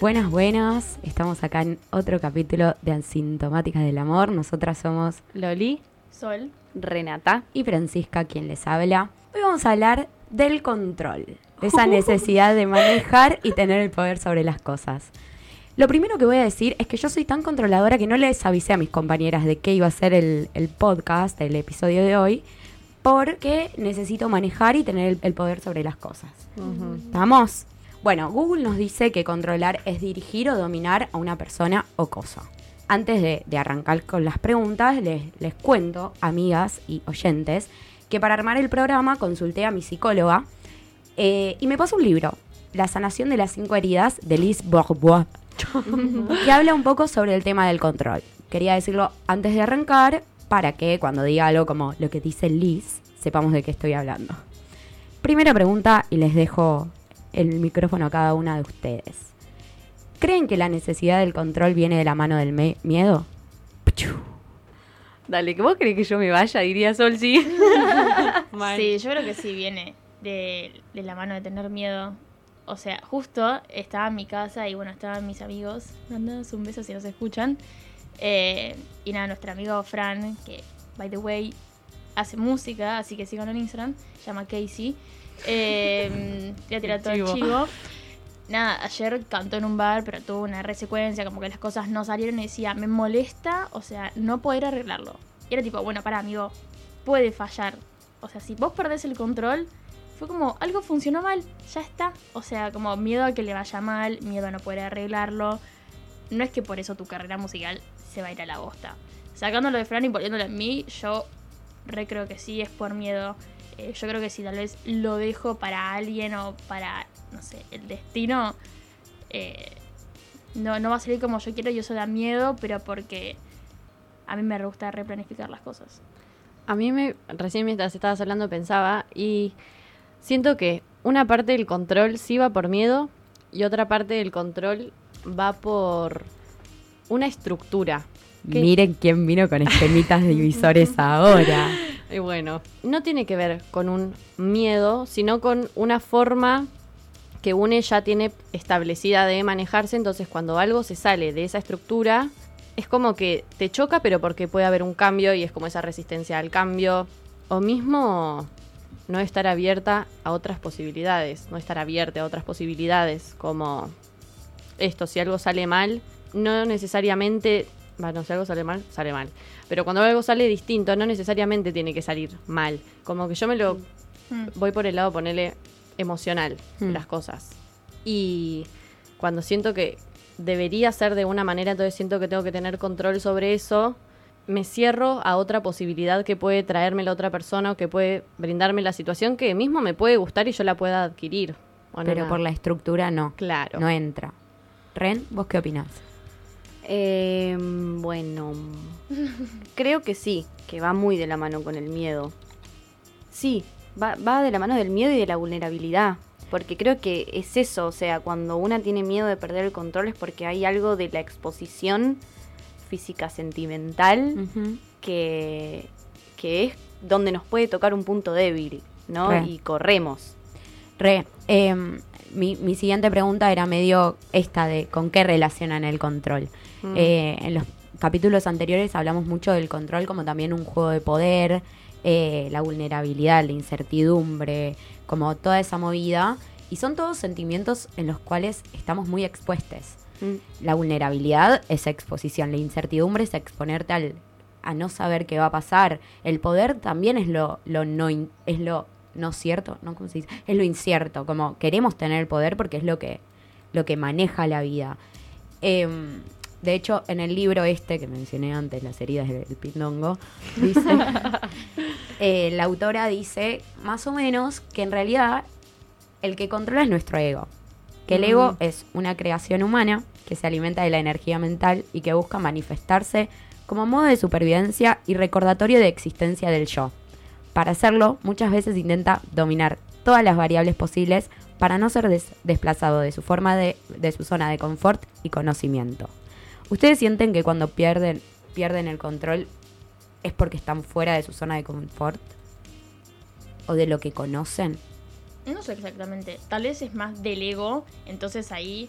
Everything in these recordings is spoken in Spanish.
Buenas, buenas. Estamos acá en otro capítulo de Asintomáticas del Amor. Nosotras somos Loli, Sol, Renata. y Francisca quien les habla. Hoy vamos a hablar del control, de esa necesidad de manejar y tener el poder sobre las cosas. Lo primero que voy a decir es que yo soy tan controladora que no les avisé a mis compañeras de qué iba a ser el, el podcast, el episodio de hoy, porque necesito manejar y tener el, el poder sobre las cosas. ¿Estamos? Bueno, Google nos dice que controlar es dirigir o dominar a una persona o cosa. Antes de, de arrancar con las preguntas, les, les cuento, amigas y oyentes, que para armar el programa consulté a mi psicóloga eh, y me pasó un libro, La sanación de las cinco heridas, de Liz Bourbois, que habla un poco sobre el tema del control. Quería decirlo antes de arrancar para que cuando diga algo como lo que dice Liz, sepamos de qué estoy hablando. Primera pregunta y les dejo el micrófono a cada una de ustedes. ¿Creen que la necesidad del control viene de la mano del miedo? Pichu. Dale, que vos crees que yo me vaya, diría Sol, sí. Sí, yo creo que sí viene de, de la mano de tener miedo. O sea, justo estaba en mi casa y bueno, estaban mis amigos. Mandándonos un beso si nos escuchan. Eh, y nada, nuestro amigo Fran, que by the way hace música, así que síganlo en Instagram, se llama Casey. Eh, voy a tirar todo el Chivo. Nada, ayer cantó en un bar, pero tuvo una resecuencia, como que las cosas no salieron y decía, me molesta, o sea, no poder arreglarlo. Y era tipo, bueno, para amigo, puede fallar. O sea, si vos perdés el control, fue como, algo funcionó mal, ya está. O sea, como miedo a que le vaya mal, miedo a no poder arreglarlo. No es que por eso tu carrera musical se va a ir a la bosta. Sacándolo de Fran y poniéndolo en mí, yo re creo que sí, es por miedo. Eh, yo creo que si tal vez lo dejo para alguien o para, no sé, el destino, eh, no, no va a salir como yo quiero y eso da miedo, pero porque a mí me gusta replanificar las cosas. A mí me, recién mientras estabas hablando pensaba y siento que una parte del control sí va por miedo y otra parte del control va por una estructura. ¿Qué? Miren quién vino con esquemitas divisores ahora. Y bueno, no tiene que ver con un miedo, sino con una forma que une ya tiene establecida de manejarse, entonces cuando algo se sale de esa estructura, es como que te choca, pero porque puede haber un cambio y es como esa resistencia al cambio, o mismo no estar abierta a otras posibilidades, no estar abierta a otras posibilidades, como esto, si algo sale mal, no necesariamente, bueno, si algo sale mal, sale mal. Pero cuando algo sale distinto, no necesariamente tiene que salir mal. Como que yo me lo Mm. voy por el lado, ponerle emocional Mm. las cosas. Y cuando siento que debería ser de una manera, entonces siento que tengo que tener control sobre eso, me cierro a otra posibilidad que puede traerme la otra persona o que puede brindarme la situación que mismo me puede gustar y yo la pueda adquirir. ¿O no, Pero por la estructura no. Claro. No entra. Ren, ¿vos qué opinás? Eh, bueno, creo que sí, que va muy de la mano con el miedo. Sí, va, va de la mano del miedo y de la vulnerabilidad. Porque creo que es eso, o sea, cuando una tiene miedo de perder el control es porque hay algo de la exposición física sentimental que, que es donde nos puede tocar un punto débil, ¿no? Re. Y corremos. Re, em, mi, mi siguiente pregunta era medio esta de con qué relacionan el control. Mm. Eh, en los capítulos anteriores hablamos mucho del control como también un juego de poder, eh, la vulnerabilidad, la incertidumbre, como toda esa movida. Y son todos sentimientos en los cuales estamos muy expuestos. Mm. La vulnerabilidad es exposición, la incertidumbre es exponerte al, a no saber qué va a pasar. El poder también es lo, lo no in- es lo no cierto, ¿no? ¿Cómo se dice? Es lo incierto, como queremos tener el poder porque es lo que, lo que maneja la vida. Em, de hecho, en el libro este que mencioné antes, Las heridas del pindongo, dice, eh, la autora dice más o menos que en realidad el que controla es nuestro ego. Que el ego es una creación humana que se alimenta de la energía mental y que busca manifestarse como modo de supervivencia y recordatorio de existencia del yo. Para hacerlo, muchas veces intenta dominar todas las variables posibles para no ser des- desplazado de su forma de su zona de confort y conocimiento. ¿Ustedes sienten que cuando pierden, pierden el control es porque están fuera de su zona de confort? ¿O de lo que conocen? No sé exactamente. Tal vez es más del ego. Entonces ahí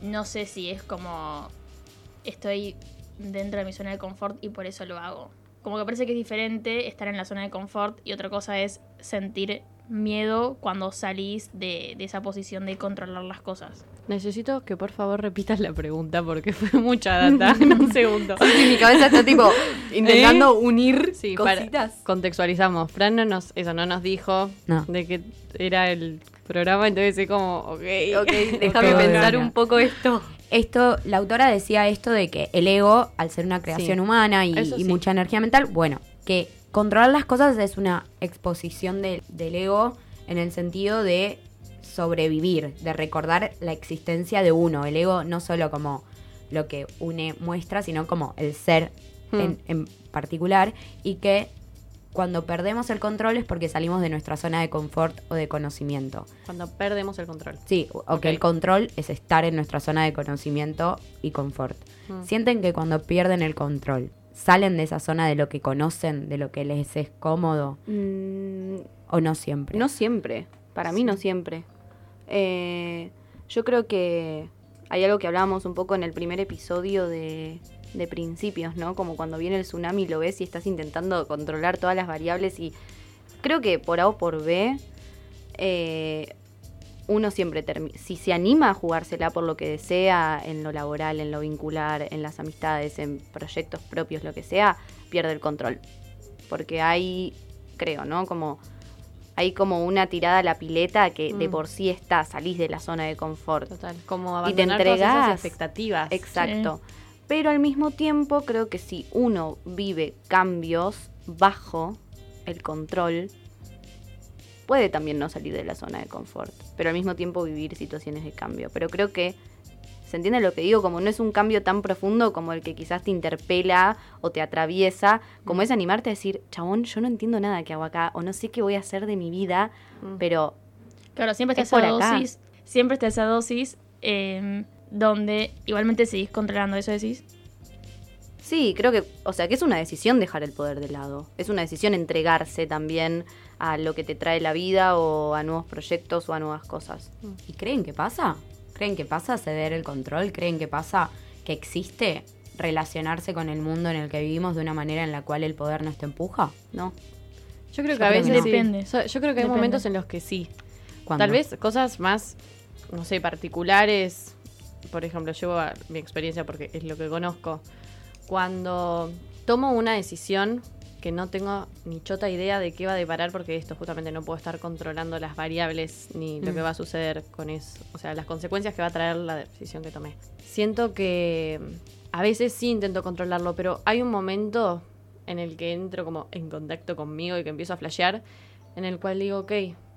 no sé si es como estoy dentro de mi zona de confort y por eso lo hago. Como que parece que es diferente estar en la zona de confort y otra cosa es sentir miedo cuando salís de, de esa posición de controlar las cosas. Necesito que por favor repitas la pregunta porque fue mucha data en un segundo. Sí, mi cabeza está tipo intentando unir Sí, para- cositas. contextualizamos. Fran no nos, eso no nos dijo No. de que era el programa, entonces es como, ok. Ok, déjame Ok. pensar Bueno. un poco esto. Esto, la autora decía esto de que el ego, al ser una creación Sí. humana y, mucha energía mental, bueno, que controlar las cosas es una exposición de- del ego en el sentido de sobrevivir, de recordar la existencia de uno. El ego no solo como lo que une muestra, sino como el ser Hmm. en, en particular y que cuando perdemos el control es porque salimos de nuestra zona de confort o de conocimiento. Cuando perdemos el control. Sí, o que el control es estar en nuestra zona de conocimiento y confort. Mm. Sienten que cuando pierden el control, salen de esa zona de lo que conocen, de lo que les es cómodo, Mm, o no siempre. No siempre, para mí no siempre. Eh, yo creo que hay algo que hablábamos un poco en el primer episodio de, de principios, ¿no? Como cuando viene el tsunami lo ves y estás intentando controlar todas las variables y creo que por A o por B, eh, uno siempre termina, si se anima a jugársela por lo que desea en lo laboral, en lo vincular, en las amistades, en proyectos propios, lo que sea, pierde el control. Porque hay, creo, ¿no? Como hay como una tirada a la pileta que de Mm. por sí está, salís de la zona de confort. Total. Como Y te abandonar todas esas expectativas. Exacto. Pero al mismo tiempo creo que si uno vive cambios bajo el control, puede también no salir de la zona de confort, pero al mismo tiempo vivir situaciones de cambio. Pero creo que, ¿se entiende lo que digo? Como no es un cambio tan profundo como el que quizás te interpela o te atraviesa, como es animarte a decir, chabón, yo no entiendo nada que hago acá, o no sé qué voy a hacer de mi vida, Mm. pero Claro, siempre está Es esa acá. dosis. Siempre está esa dosis eh, donde igualmente seguís controlando eso, decís. Sí, creo que, o sea, que es una decisión dejar el poder de lado. Es una decisión entregarse también a lo que te trae la vida o a nuevos proyectos o a nuevas cosas. ¿Y creen que pasa? ¿Creen que pasa ceder el control? ¿Creen que pasa que existe relacionarse con el mundo en el que vivimos de una manera en la cual el poder nos te empuja? ¿No? Yo creo Yo que a que veces no. Depende. So- Yo creo que hay Depende. momentos en los que sí. ¿Cuándo? Tal vez cosas más, no sé, particulares. Por ejemplo, llevo a mi experiencia porque es lo que conozco. Cuando tomo una decisión que no tengo ni chota idea de qué va a deparar, porque esto justamente no puedo estar controlando las variables ni lo Mm. que va a suceder con eso. O sea, las consecuencias que va a traer la decisión que tomé. Siento que a veces sí intento controlarlo, pero hay un momento en el que entro como en contacto conmigo y que empiezo a flashear, en el cual digo, ok,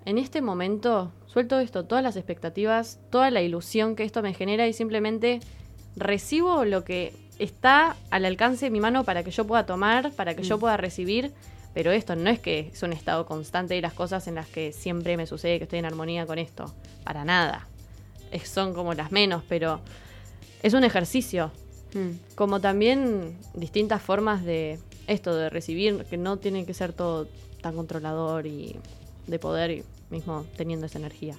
en este momento suelto esto, todas las expectativas, toda la ilusión que esto me genera y simplemente recibo lo que está al alcance de mi mano para que yo pueda tomar, para que yo pueda recibir, pero esto no es que es un estado constante de las cosas en las que siempre me sucede que estoy en armonía con esto, para nada. Es- son como las menos, pero es un ejercicio, Mm. como también distintas formas de esto, de recibir, que no tiene que ser todo tan controlador y de poder y mismo teniendo esa energía.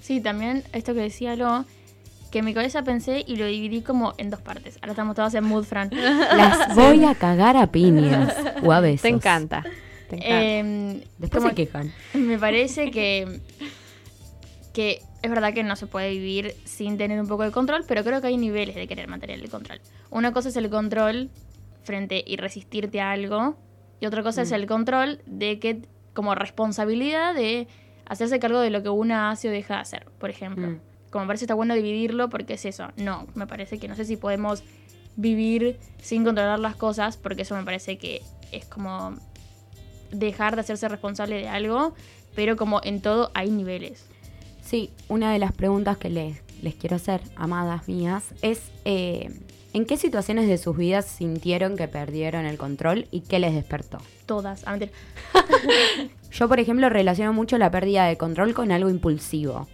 Sí, también esto que decía lo que en mi cabeza pensé y lo dividí como en dos partes. Ahora estamos todos en mood, Fran. Las voy a cagar a piñas o a besos. Te encanta. Te encanta. Em, Después como- se quejan. Me parece que, que es verdad que no se puede vivir sin tener un poco de control, pero creo que hay niveles de querer mantener el control. Una cosa es el control frente y resistirte a algo, y otra cosa es Mm. el control de que, como responsabilidad de hacerse cargo de lo que una hace o deja de hacer, por ejemplo. Mm. Como me parece está bueno dividirlo porque es eso. No, me parece que no sé si podemos vivir sin controlar las cosas, porque eso me parece que es como dejar de hacerse responsable de algo, pero como en todo hay niveles. Sí, una de las preguntas que les, les quiero hacer, amadas mías, es eh, ¿en qué situaciones de sus vidas sintieron que perdieron el control y qué les despertó? Todas. Ah. Yo, por ejemplo, relaciono mucho la pérdida de control con algo impulsivo.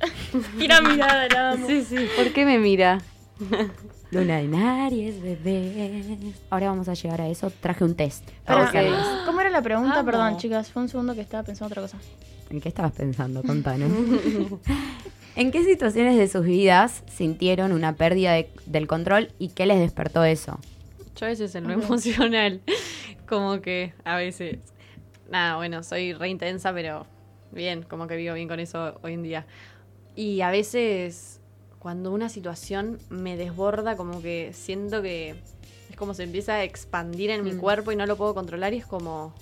Mira mirada, la amo. Sí, sí. ¿Por qué me mira? Luna de Aries, bebé. Ahora vamos a llegar a eso. Traje un test. Para ¿Cómo era la pregunta? Amo. Perdón, chicas. Fue un segundo que estaba pensando otra cosa. ¿En qué estabas pensando? Contanos. ¿En qué situaciones de sus vidas sintieron una pérdida de- del control y qué les despertó eso? Yo a veces en lo emocional, como que a veces, nada, bueno, soy re intensa, pero bien, como que vivo bien con eso hoy en día. Y a veces cuando una situación me desborda, como que siento que es como se empieza a expandir en mi Mm. cuerpo y no lo puedo controlar y es como,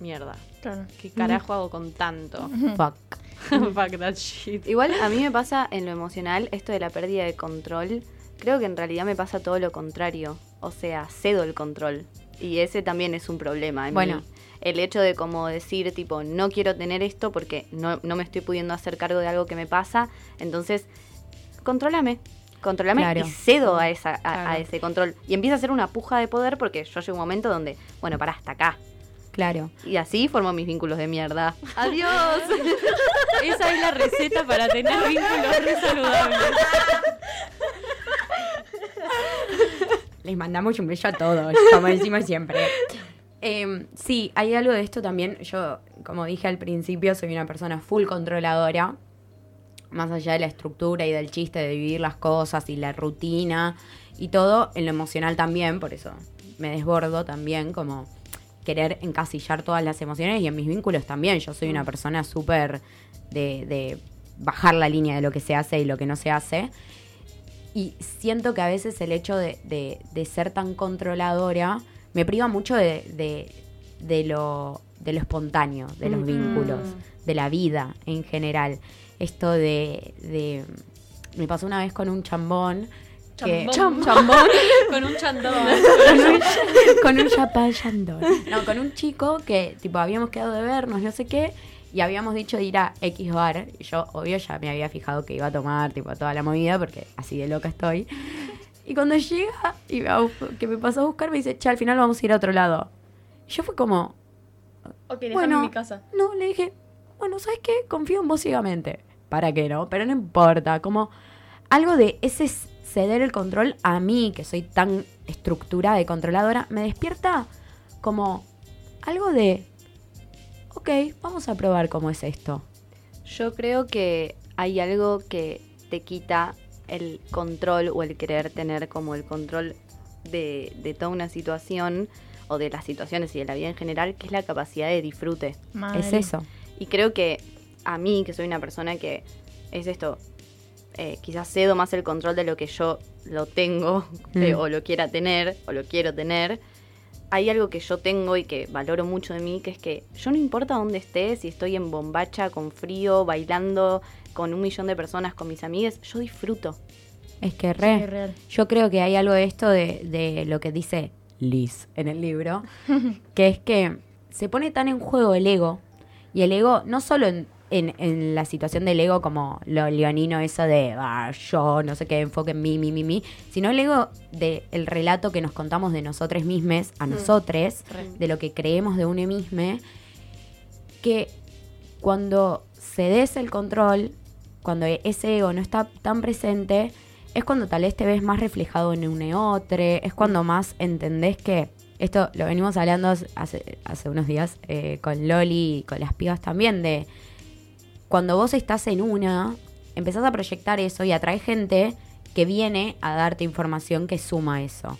mierda, Claro. ¿qué carajo hago con tanto? Fuck. Fuck that shit. Igual a mí me pasa en lo emocional esto de la pérdida de control. Creo que en realidad me pasa todo lo contrario. O sea, cedo el control. Y ese también es un problema. en Bueno. mí. El hecho de como decir, tipo, no quiero tener esto porque no, no me estoy pudiendo hacer cargo de algo que me pasa. Entonces, contrólame. Claro. y cedo a, esa, a, a Claro. ese control. Y empieza a ser una puja de poder porque yo llego a un momento donde, bueno, para hasta acá. Claro. Y así formo mis vínculos de mierda. ¡Adiós! Esa es la receta para tener vínculos re saludables. Les mandamos un beso a todos, como decimos siempre. Eh, sí, hay algo de esto también. Yo, como dije al principio, soy una persona full controladora. Más allá de la estructura y del chiste de vivir las cosas y la rutina y todo, en lo emocional también, por eso me desbordo también, como querer encasillar todas las emociones y en mis vínculos también. Yo soy una persona súper de, de bajar la línea de lo que se hace y lo que no se hace. Y siento que a veces el hecho de, de- de ser tan controladora me priva mucho de, de- de lo, de lo espontáneo, de los Mm. vínculos, de la vida en general. Esto de, de- Me pasó una vez con un chambón. Chambón. chambón Con un chandón. con un, con un chapán chandón. No, con un chico que, tipo, habíamos quedado de vernos, no sé qué, y habíamos dicho de ir a X bar. Y yo, obvio, ya me había fijado que iba a tomar, tipo, toda la movida, porque así de loca estoy. Y cuando llega, y me que me pasó a buscar, me dice, che, al final vamos a ir a otro lado. Y yo fue como, Ok, bueno, en mi casa. no, le dije, bueno, ¿sabes qué? Confío en vos ciegamente. ¿Para qué no? Pero no importa, como algo de ese ceder el control a mí, que soy tan estructurada y controladora, me despierta como algo de, ok, vamos a probar cómo es esto. Yo creo que hay algo que te quita el control o el querer tener como el control de, de toda una situación o de las situaciones y de la vida en general, que es la capacidad de disfrute. Es eso. Y creo que a mí, que soy una persona que es esto, eh, quizás cedo más el control de lo que yo lo tengo eh, Mm. o lo quiera tener o lo quiero tener. Hay algo que yo tengo y que valoro mucho de mí, que es que yo no importa dónde esté, si estoy en bombacha, con frío, bailando con un millón de personas, con mis amigas, yo disfruto. Es que Sí, re. real. Yo creo que hay algo de esto de, de lo que dice Liz en el libro, que es que se pone tan en juego el ego, y el ego, no solo en, en- en la situación del ego como lo leonino, eso de "Ah, yo, no sé qué, enfoque en mí, mí, mí, mí, sino el ego del relato que nos contamos de nosotros mismos, a nosotros, de lo que creemos de uno mismo, que cuando cedes el control, cuando ese ego no está tan presente, es cuando tal vez te ves más reflejado en un otro, es cuando más entendés que, esto lo venimos hablando hace, hace unos días eh, con Loli y con las pibas también, de cuando vos estás en una, empezás a proyectar eso y atrae gente que viene a darte información que suma eso.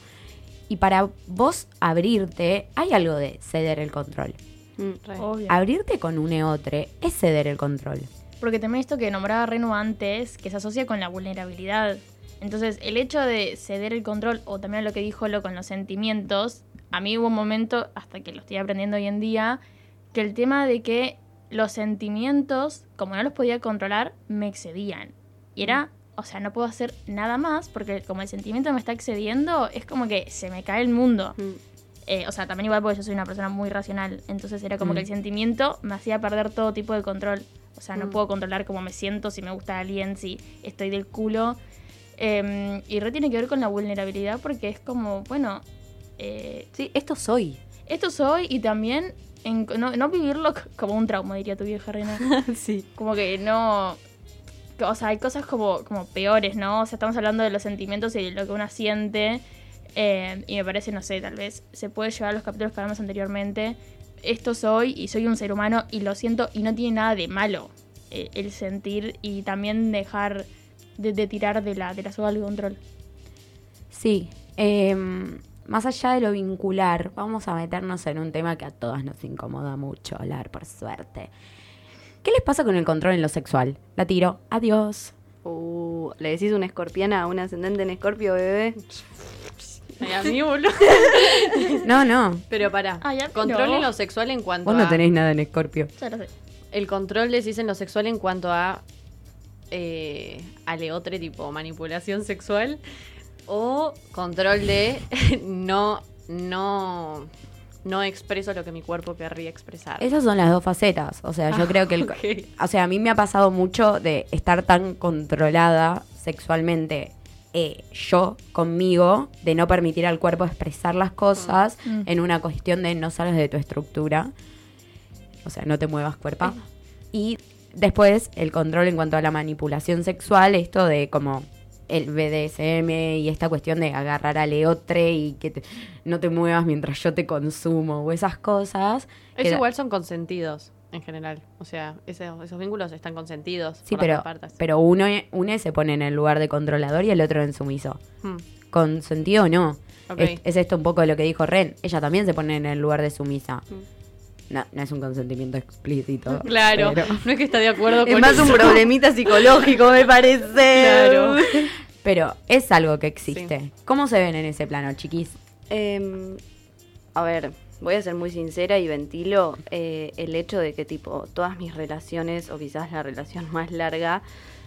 Y para vos abrirte, hay algo de ceder el control. Mm, Obvio. Abrirte con un otro es ceder el control. Porque también esto que nombraba Renu antes, que se asocia con la vulnerabilidad. Entonces, el hecho de ceder el control, o también lo que dijo lo con los sentimientos, a mí hubo un momento, hasta que lo estoy aprendiendo hoy en día, que el tema de que los sentimientos, como no los podía controlar, me excedían. Y era, o sea, no puedo hacer nada más, porque como el sentimiento me está excediendo, es como que se me cae el mundo. mm. Eh, o sea, también igual porque yo soy una persona muy racional. Entonces era como Mm. que el sentimiento me hacía perder todo tipo de control. O sea, no Mm. puedo controlar cómo me siento, si me gusta alguien, si estoy del culo. Eh, y re tiene que ver con la vulnerabilidad porque es como, bueno, eh, Sí, esto soy. esto soy y también en- no, no vivirlo como un trauma, diría tu vieja reina. sí. como que no... O sea, hay cosas como, como peores, ¿no? O sea, estamos hablando de los sentimientos y de lo que uno siente. eh, y me parece, no sé, tal vez se puede llevar a los capítulos que hablamos anteriormente. Esto soy y soy un ser humano y lo siento y no tiene nada de malo. eh, el sentir y también dejar de, de tirar de la, de la del control. Sí, em, más allá de lo vincular, vamos a meternos en un tema que a todas nos incomoda mucho hablar, por suerte. ¿Qué les pasa con el control en lo sexual? La tiro, adiós. Uh, ¿Le decís una escorpiana a un ascendente en escorpio, bebé? Ay, a mí, boludo. No, no, Pero pará. Ay, a mí control no. en lo sexual en cuanto vos no a... tenés nada en Escorpio. Ya lo sé. El control decís en lo sexual en cuanto a eh, aleotre tipo manipulación sexual o control de no no no expreso lo que mi cuerpo querría expresar. Esas son las dos facetas. O sea, yo Ah, creo que el, o sea, a mí me ha pasado mucho de estar tan controlada sexualmente eh, yo conmigo, de no permitir al cuerpo expresar las cosas Mm. en una cuestión de no salgas de tu estructura. O sea, no te muevas cuerpo. Y después el control en cuanto a la manipulación sexual, esto de como el BDSM y esta cuestión de agarrar a leotre y que te- no te muevas mientras yo te consumo o esas cosas. Que- igual son consentidos en general. O sea, esos vínculos están consentidos. Sí, por pero, las partes. pero uno, uno se pone en el lugar de controlador y el otro en sumiso. Hmm, Con sentido no. Es, es esto un poco lo que dijo Ren. Ella también se pone en el lugar de sumisa. Mm. No, no es un consentimiento explícito. Claro, Pero, no es que está de acuerdo Es con más un problemita psicológico, me parece. Claro. pero es algo que existe. ¿Cómo se ven en ese plano, chiquis? Em, a ver, voy a ser muy sincera y ventilo eh, el hecho de que tipo todas mis relaciones o quizás la relación más larga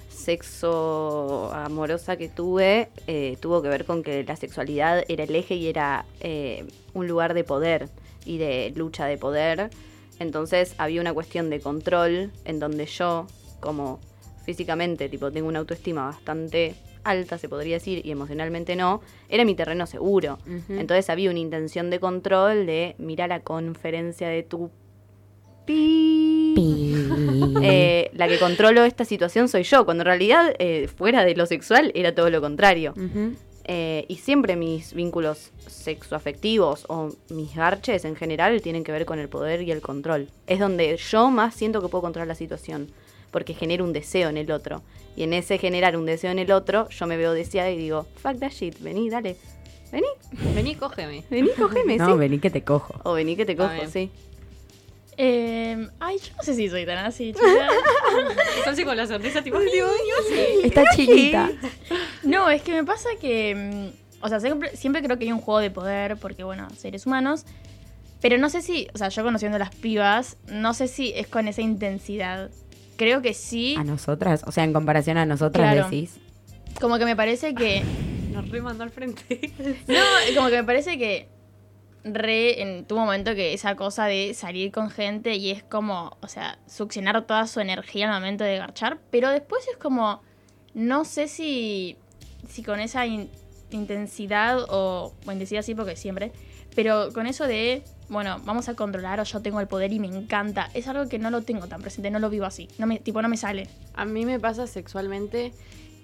sexo amorosa que tuve eh, tuvo que ver con que la sexualidad era el eje y era eh, un lugar de poder y de lucha de poder entonces había una cuestión de control en donde yo como físicamente tipo tengo una autoestima bastante alta se podría decir y emocionalmente no era mi terreno seguro entonces había una intención de control de mira la conferencia de tu pi. Eh, la que controlo esta situación soy yo, cuando en realidad eh, fuera de lo sexual era todo lo contrario. Ujú. Eh, y siempre mis vínculos sexoafectivos o mis garches en general tienen que ver con el poder y el control. Es donde yo más siento que puedo controlar la situación, porque genero un deseo en el otro. Y en ese generar un deseo en el otro, yo me veo deseada y digo, fuck that shit, vení, dale. Vení, Vení, cógeme. vení, cógeme, No, sí. vení que te cojo. O vení que te cojo, sí. Eh, ay, yo no sé si soy tan así, chicas. Así con la sonrisa tipo... Está chiquita. No, es que me pasa que. mm, O sea, siempre, siempre creo que hay un juego de poder, porque, bueno, seres humanos. Pero no sé si. O sea, yo conociendo a las pibas, no sé si es con esa intensidad. Creo que sí. A nosotras, o sea, en comparación a nosotras Claro. decís. Como que me parece que. Nos remandó al frente. No, como que me parece que. Re en tu momento que esa cosa de salir con gente y es como, o sea, succionar toda su energía al momento de garchar, pero después es como, no sé si, si con esa in- intensidad o, o intensidad sí porque siempre, pero con eso de, bueno, vamos a controlar o yo tengo el poder y me encanta, es algo que no lo tengo tan presente, no lo vivo así, no me, tipo no me sale. A mí me pasa sexualmente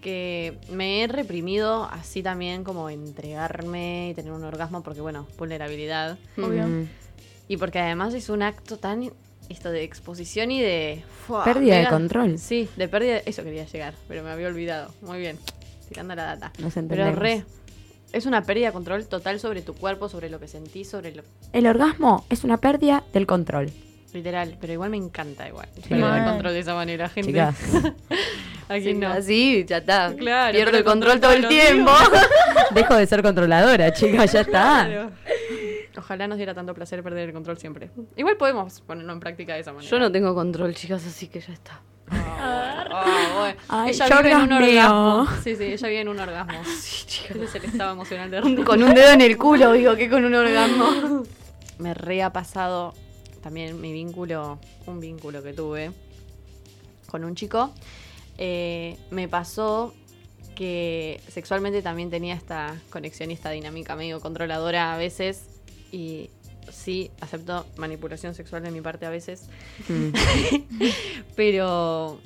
que me he reprimido así también como entregarme y tener un orgasmo porque bueno, vulnerabilidad. Obvio. Mm. Y porque además es un acto tan esto de exposición y de ¡fua! Pérdida de control. Sí, de pérdida, eso quería llegar, pero me había olvidado. Muy bien. Tirando la data. Nos Pero re es una pérdida de control total sobre tu cuerpo, sobre lo que sentís, sobre lo El orgasmo es una pérdida del control. literal, pero igual me encanta igual. Sí. Perder el control de esa manera, gente. Chicas, Aquí no. Así, ya está. Claro, Pierdo el control con todo el tiempo. dejo de ser controladora, chicas, ya está. Claro. Ojalá nos diera tanto placer perder el control siempre. Igual podemos ponerlo en práctica de esa manera. Yo no tengo control, chicas, así que ya está. Ah, ah, bueno. Ay, ella vive en un orgasmo. Sí, sí, ella vive en un orgasmo. Ese es el estado emocional de. Con un dedo en el culo, digo, que con un orgasmo. Me re ha pasado también mi vínculo, un vínculo que tuve con un chico. Eh, me pasó que sexualmente también tenía esta conexión y esta dinámica medio controladora a veces. Y sí, acepto manipulación sexual de mi parte a veces. Mm. Pero.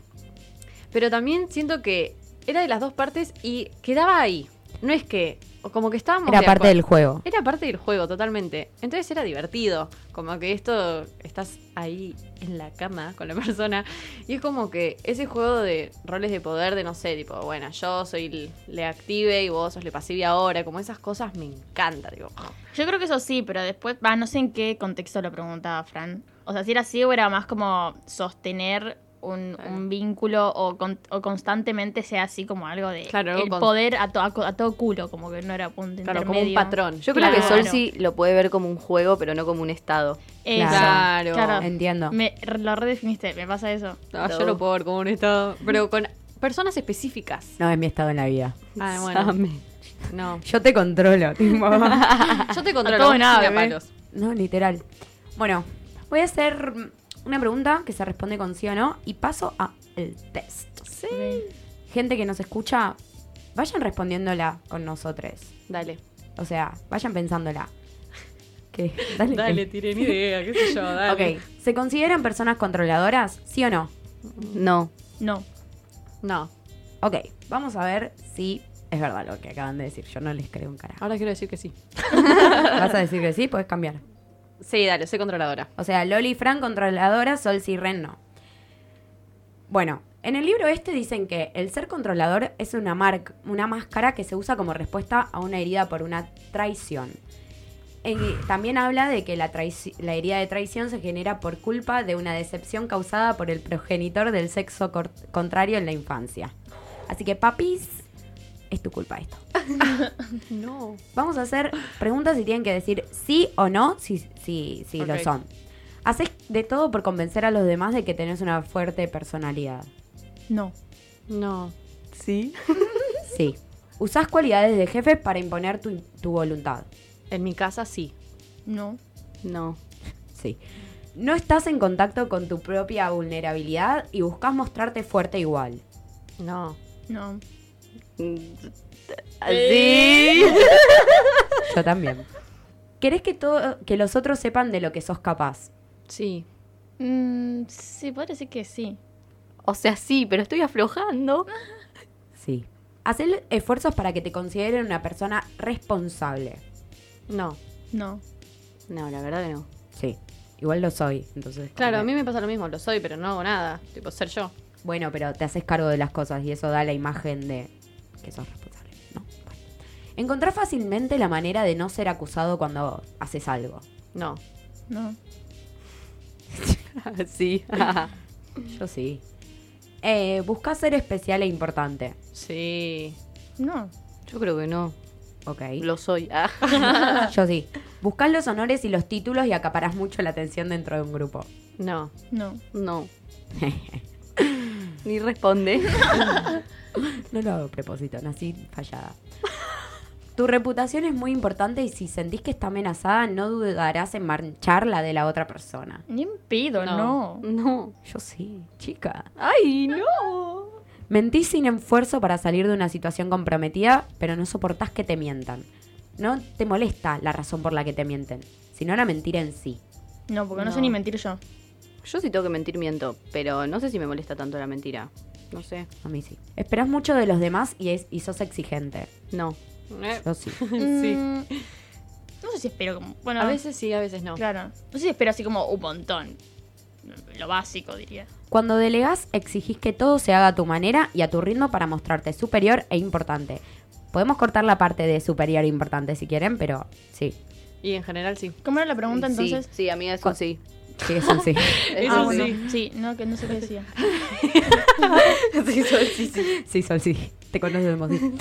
Pero también siento que era de las dos partes y quedaba ahí. No es que. como que estábamos Era de parte del juego. Era parte del juego, totalmente. Entonces era divertido. Como que esto, estás ahí en la cama con la persona. Y es como que ese juego de roles de poder, de no sé, tipo, bueno, yo soy el- le active y vos sos le pasive ahora. Como esas cosas me encanta, digo. Yo creo que eso sí, pero después, va, no sé en qué contexto lo preguntaba Fran. O sea, si era así o era más como sostener un, un vínculo o, con- o constantemente sea así como algo de Claro, el con- poder a, to- a todo culo, como que no era punto Claro, como un patrón. Yo creo que. Sol sí lo puede ver como un juego, pero no como un estado. Eso, Claro. claro. Entiendo. Me, lo redefiniste, me pasa eso. No, No. yo lo puedo ver como un estado. Pero con personas específicas. No es mi estado en la vida. Ah, bueno. Same. No. Yo te controlo, tipo. Yo te controlo todo nada. No, literal. Bueno, voy a hacer una pregunta que se responde con sí o no y paso a el test. Sí. Gente que nos escucha, vayan respondiéndola con nosotros. Dale. O sea, vayan pensándola. ¿Qué? Dale. Dale, ni idea, qué sé yo, dale. Ok, ¿se consideran personas controladoras? ¿Sí o no? No. No. No. Ok, vamos a ver si es verdad lo que acaban de decir. Yo no les creo un carajo. Ahora quiero decir que sí. ¿Vas a decir que sí? Puedes cambiar. Sí, dale, soy controladora. O sea, Loli Fran controladora, Sol y Ren no. Bueno, en el libro este dicen que el ser controlador es una, marca, una máscara que se usa como respuesta a una herida por una traición. También habla de que la, la herida de traición se genera por culpa de una decepción causada por el progenitor del sexo contrario en la infancia. Así que, papis, es tu culpa esto. No. Vamos a hacer preguntas y tienen que decir sí o no si, si, si lo son. Haces de todo por convencer a los demás de que tenés una fuerte personalidad. No. No. ¿Sí? Sí. Usás cualidades de jefe para imponer tu, tu voluntad. En mi casa sí. No. No. Sí. No estás en contacto con tu propia vulnerabilidad y buscas mostrarte fuerte igual. No. No. ¿Así? Yo también. ¿Querés que, todo, que los otros sepan de lo que sos capaz? Sí. Mm, sí, podría decir que sí. O sea, sí, pero estoy aflojando. Sí. Hacer esfuerzos para que te consideren una persona responsable. No. No. No, la verdad que no. Sí. Igual lo soy, entonces. Claro, a mí me pasa lo mismo, lo soy, pero no hago nada. Tipo, ser yo. Bueno, pero te haces cargo de las cosas y eso da la imagen de que sos responsable. No, bueno. Encontrás fácilmente la manera de no ser acusado cuando haces algo. No. No. sí. Yo sí. Eh, buscás ser especial e importante. Sí. No. Yo creo que no. Ok. Lo soy. Ah. Yo sí. Buscás los honores y los títulos y acaparás mucho la atención dentro de un grupo. No. No. No. Ni responde. No lo hago a propósito, nací fallada. Tu reputación es muy importante y si sentís que está amenazada, no dudarás en marchar la de la otra persona. Ni en pido, No. no. No. Yo sí, chica. ¡Ay, no! Mentís sin esfuerzo para salir de una situación comprometida, pero no soportás que te mientan. No te molesta la razón por la que te mienten, sino la mentira en sí. No, porque no, No. sé ni mentir yo. Yo sí tengo que mentir, miento. Pero no sé si me molesta tanto la mentira. No sé. A mí sí. Esperás mucho de los demás y, es, y sos exigente. No. Eh, Yo sí. sí. Mm, no sé si espero como. Bueno, A veces sí, a veces no. Claro. No sé si espero así como un montón. Lo básico, diría. Cuando delegás, exigís que todo se haga a tu manera y a tu ritmo para mostrarte superior e importante. Podemos cortar la parte de superior e importante si quieren, pero sí. Y en general sí. ¿Cómo era la pregunta Sí, entonces? Sí, amiga, eso Cu- sí. Sí, eso sí. Eso ah, bueno. sí. Sí, no, que no sé qué decía. sí, Sol, sí, sí. sí, Sol, sí. Te conocemos. sí.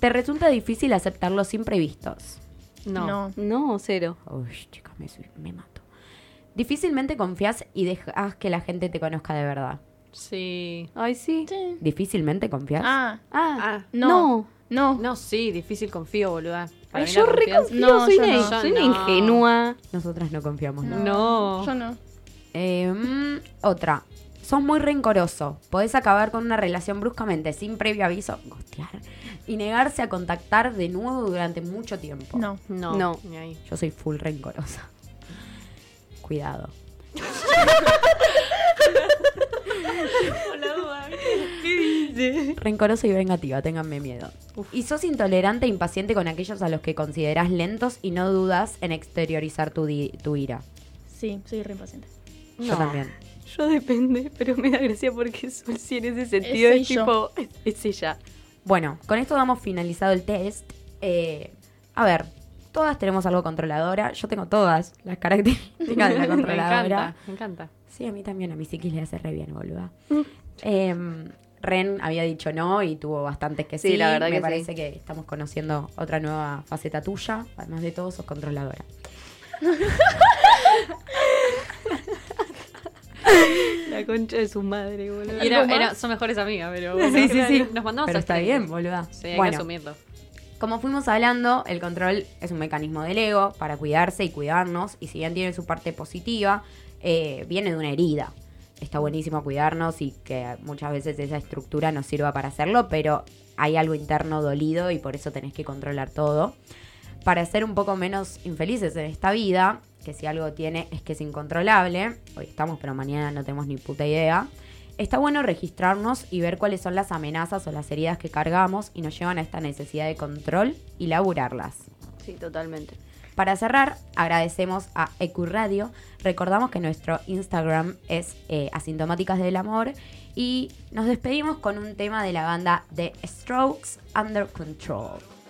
¿Te resulta difícil aceptar los imprevistos? No. No. No, cero. Uy, chica, me, me mato. Difícilmente confías y dejas que la gente te conozca de verdad. Sí. Ay, sí. Sí. ¿Difícilmente confías? Ah, Ah, Ah, no. no. No. No, sí, difícil confío, boluda. Ay, yo reconfío, No, soy, yo una, no. soy Yo una no. ingenua. Nosotras no confiamos. ¿no? No. Yo no. Eh, mm, otra. Sos muy rencoroso. Podés acabar con una relación bruscamente, sin previo aviso, gostear, y negarse a contactar de nuevo durante mucho tiempo. No. No. No. Ni ahí. Yo soy full rencorosa. Cuidado. Rencoroso y vengativa, ténganme miedo. Y sos intolerante e impaciente con aquellos a los que considerás lentos y no dudas en exteriorizar tu, di- tu ira. Sí, soy re impaciente. Yo también. Yo depende, pero me da gracia porque Sol sí en ese sentido es, tipo, es, es ella. Bueno, con esto damos finalizado el test. Eh, a ver, todas tenemos algo controladora. Yo tengo todas las características de la Me controladora. encanta, me encanta. Sí, a mí también, a mi psiquis le hace re bien, boluda. Em, Ren había dicho no y tuvo bastantes que sí. Sí, la verdad Me que parece sí. que estamos conociendo otra nueva faceta tuya. Además de todo, sos controladora. La concha de su madre, boludo. Son mejores amigas, pero Sí, sí, sí. Nos mandamos Pero a está bien, boluda. Sí, hay que asumirlo. como fuimos hablando, el control es un mecanismo del ego para cuidarse y cuidarnos. Y si bien tiene su parte positiva, eh, viene de una herida. Está buenísimo cuidarnos y que muchas veces esa estructura nos sirva para hacerlo, pero hay algo interno dolido y por eso tenés que controlar todo. Para ser un poco menos infelices en esta vida, que si algo tiene es que es incontrolable, hoy estamos pero mañana no tenemos ni puta idea, está bueno registrarnos y ver cuáles son las amenazas o las heridas que cargamos y nos llevan a esta necesidad de control y laburarlas. Sí, totalmente. Para cerrar, agradecemos a Ecuradio. Recordamos que nuestro Instagram es eh, Asintomáticas del Amor. Y nos despedimos con un tema de la banda The Strokes Under Control.